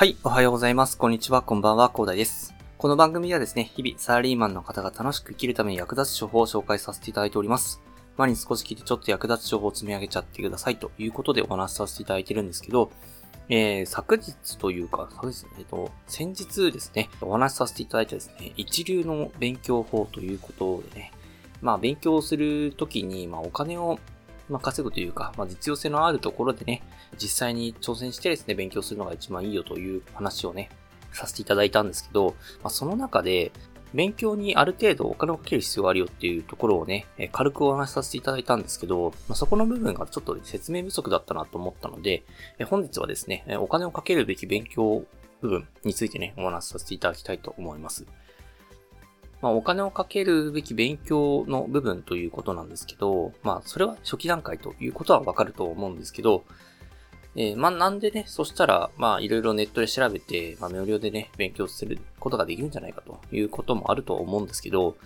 はい、おはようございます。こんにちは、こんばんは、コーダイです。この番組はですね、日々サラリーマンの方が楽しく生きるために役立つ情報を紹介させていただいております。毎日少し聞いてちょっと役立つ情報を積み上げちゃってくださいということでお話しさせていただいてるんですけど、えー、昨日というか、昨日、えっと、先日ですね、お話しさせていただいたですね、一流の勉強法ということでね、まあ勉強するときに、まあお金をまあ、稼ぐというか、まあ、実用性のあるところでね、実際に挑戦してですね、勉強するのが一番いいよという話をね、させていただいたんですけど、まあ、その中で、勉強にある程度お金をかける必要があるよっていうところをね、え軽くお話しさせていただいたんですけど、まあ、そこの部分がちょっと説明不足だったなと思ったので、え本日はですね、お金をかけるべき勉強部分についてね、お話しさせていただきたいと思います。まあ、お金をかけるべき勉強の部分ということなんですけど、まあ、それは初期段階ということはわかると思うんですけど、えー、まあ、なんでね、そしたら、まあ、いろいろネットで調べて、まあ、無料でね、勉強することができるんじゃないかということもあると思うんですけど、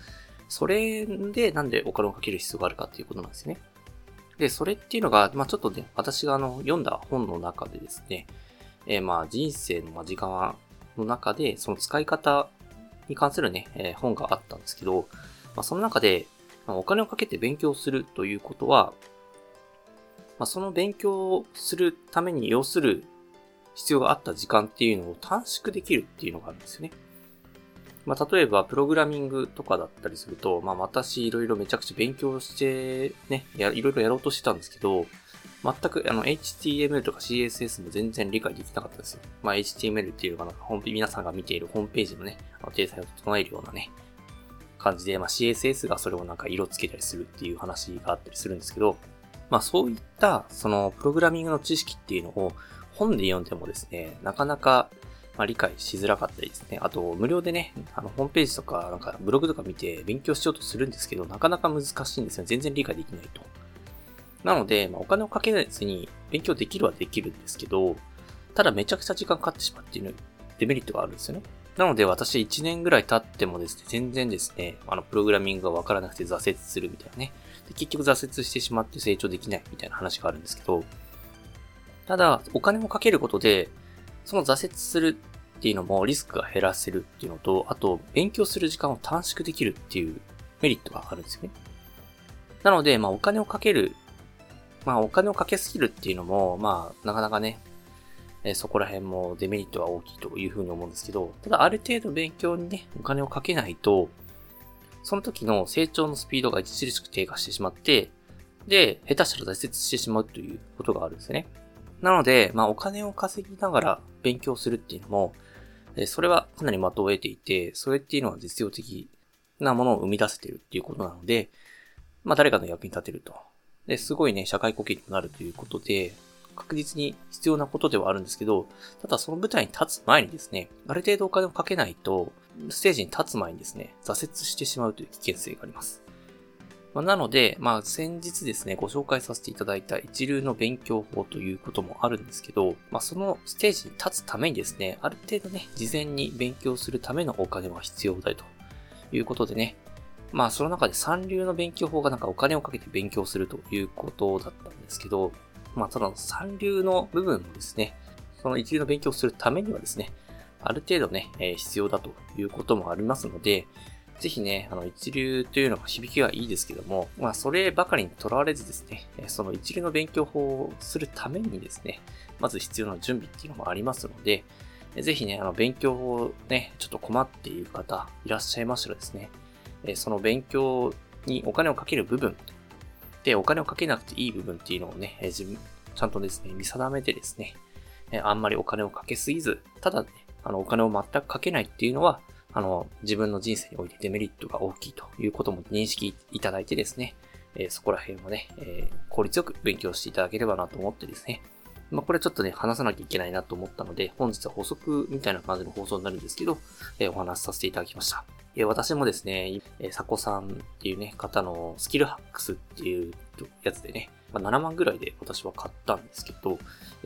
それでなんでお金をかける必要があるかっていうことなんですね。で、それっていうのが、まあ、ちょっとね、私があの、読んだ本の中でですね、えー、まあ、人生の時間の中で、その使い方に関するね、えー、本があったんですけど、まあ、その中で、まあ、お金をかけて勉強するということは、まあ、その勉強をするために要する必要があった時間っていうのを短縮できるっていうのがあるんですよね。まあ、例えば、プログラミングとかだったりすると、まあ、私いろいろめちゃくちゃ勉強してね、いろいろやろうとしてたんですけど、全くあの HTML とか CSS も全然理解できなかったですよ。まあ、HTML っていうのが皆さんが見ているホームページのね、あの体裁を整えるようなね、感じで、まあ、CSS がそれをなんか色つけたりするっていう話があったりするんですけど、まあそういったそのプログラミングの知識っていうのを本で読んでもですね、なかなかま理解しづらかったりですね。あと無料でね、あのホームページとかなんかブログとか見て勉強しようとするんですけど、なかなか難しいんですよ。全然理解できないと。なので、まあ、お金をかけずに勉強できるはできるんですけど、ただめちゃくちゃ時間かかってしまうっていうデメリットがあるんですよね。なので私1年ぐらい経ってもですね、全然ですね、あの、プログラミングがわからなくて挫折するみたいなね。で結局挫折してしまって成長できないみたいな話があるんですけど、ただ、お金をかけることで、その挫折するっていうのもリスクが減らせるっていうのと、あと、勉強する時間を短縮できるっていうメリットがあるんですよね。なので、まあ、お金をかける、まあ、お金をかけすぎるっていうのも、まあ、なかなかね、えそこら辺もデメリットは大きいというふうに思うんですけど、ただある程度勉強にね、お金をかけないと、その時の成長のスピードが著しく低下してしまって、で、下手したら挫折してしまうということがあるんですね。なので、まあお金を稼ぎながら勉強するっていうのも、それはかなり的を得ていて、それっていうのは実用的なものを生み出せてるっていうことなので、まあ誰かの役に立てると。で、すごいね、社会貢献になるということで、確実に必要なことではあるんですけど、ただその舞台に立つ前にですね、ある程度お金をかけないと、ステージに立つ前にですね、挫折してしまうという危険性があります。まあ、なので、まあ先日ですね、ご紹介させていただいた一流の勉強法ということもあるんですけど、まあそのステージに立つためにですね、ある程度ね、事前に勉強するためのお金は必要だということでね、まあその中で三流の勉強法がなんかお金をかけて勉強するということだったんですけど、まあただ三流の部分もですね、その一流の勉強をするためにはですね、ある程度ね、えー、必要だということもありますので、ぜひね、あの、一流というのが響きはいいですけども、まあ、そればかりにとらわれずですね、その一流の勉強法をするためにですね、まず必要な準備っていうのもありますので、ぜひね、あの、勉強法ね、ちょっと困っている方いらっしゃいましたらですね、その勉強にお金をかける部分、で、お金をかけなくていい部分っていうのをね、自分、ちゃんとですね、見定めてですね、あんまりお金をかけすぎず、ただね、あの、お金を全くかけないっていうのは、あの、自分の人生においてデメリットが大きいということも認識いただいてですね、え、そこら辺をね、え、効率よく勉強していただければなと思ってですね、まあ、これちょっとね、話さなきゃいけないなと思ったので、本日は補足みたいな感じの放送になるんですけど、え、お話しさせていただきました。え私もですね、えー、サコさんっていうね、方のスキルハックスっていうやつでね、ま、7万ぐらいで私は買ったんですけど、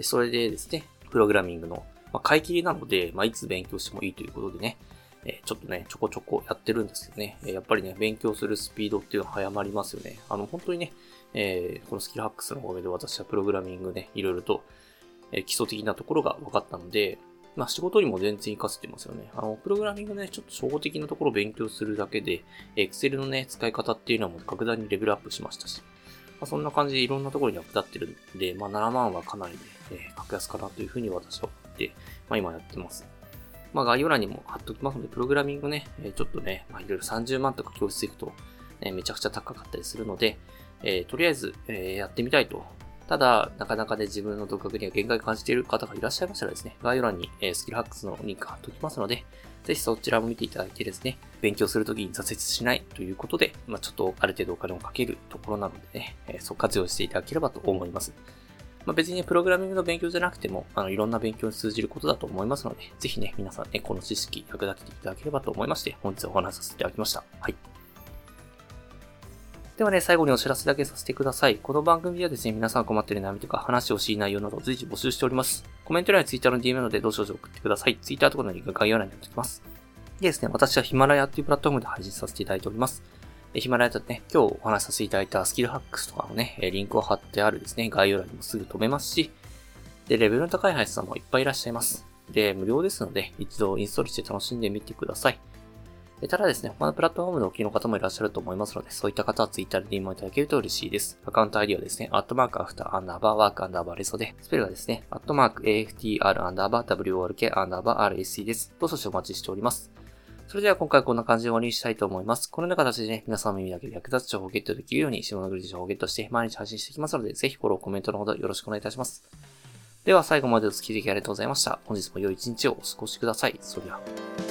それでですね、プログラミングの、ま、買い切りなので、まあ、いつ勉強してもいいということでね、え、ちょっとね、ちょこちょこやってるんですけどね、え、やっぱりね、勉強するスピードっていうのは早まりますよね。あの、本当にね、えー、このスキルハックスのおかげで私はプログラミングね、いろいろと、え基礎的なところが分かったので、まあ仕事にも全然活かせてますよね。あの、プログラミングね、ちょっと初歩的なところを勉強するだけで、Excel のね、使い方っていうのはもう格段にレベルアップしましたし、まあ、そんな感じでいろんなところに役立ってるんで、まあ7万はかなりね、えー、格安かなというふうに私は思って、まあ今やってます。まあ概要欄にも貼っておきますので、プログラミングね、えー、ちょっとね、まあいろいろ30万とか教室行くと、ね、めちゃくちゃ高かったりするので、えー、とりあえず、えー、やってみたいとただ、なかなかね、自分の独学には限界を感じている方がいらっしゃいましたらですね、概要欄に、え、スキルハックスのリンク貼っておきますので、ぜひそちらも見ていただいてですね、勉強するときに挫折しないということで、まあ、ちょっとある程度お金をかけるところなのでね、えー、そう活用していただければと思います。まあ、別にね、プログラミングの勉強じゃなくても、あの、いろんな勉強に通じることだと思いますので、ぜひね、皆さんね、この知識役立てていただければと思いまして、本日お話しさせていただきました。はい。ではね、最後にお知らせだけさせてください。この番組ではですね、皆さん困っている悩みとか話をしい内容など随時募集しております。コメント欄や Twitter の DM などでどうしよう送ってください。Twitter とかのリンク概要欄に貼っておきます。でですね、私はヒマラヤっていうプラットフォームで配信させていただいております。ヒマラヤとね、今日お話しさせていただいたスキルハックスとかのね、リンクを貼ってあるですね、概要欄にもすぐ飛べますし、で、レベルの高い配信者さんもいっぱいいらっしゃいます。で、無料ですので、一度インストールして楽しんでみてください。ただですね、他のプラットフォームのお聞きの方もいらっしゃると思いますので、そういった方は Twitter で DM をいただけると嬉しいです。アカウント ID はですね、アットマークアフターアンダーバーワークアンダーバーレソで、スペルはですね、アットマーク AFTR アンダーバー WORK アンダーバー RSC です。どうぞお待ちしております。それでは今回こんな感じで終わりにしたいと思います。このような形でね、皆さんの耳だけで役立つ情報をゲットできるように、下のグリ情報をゲットして毎日配信していきますので、ぜひフォロー、コメントのほどよろしくお願いいたします。では最後までお付き合いありがとうございました。本日も良い一日をお過ごしください。それでは。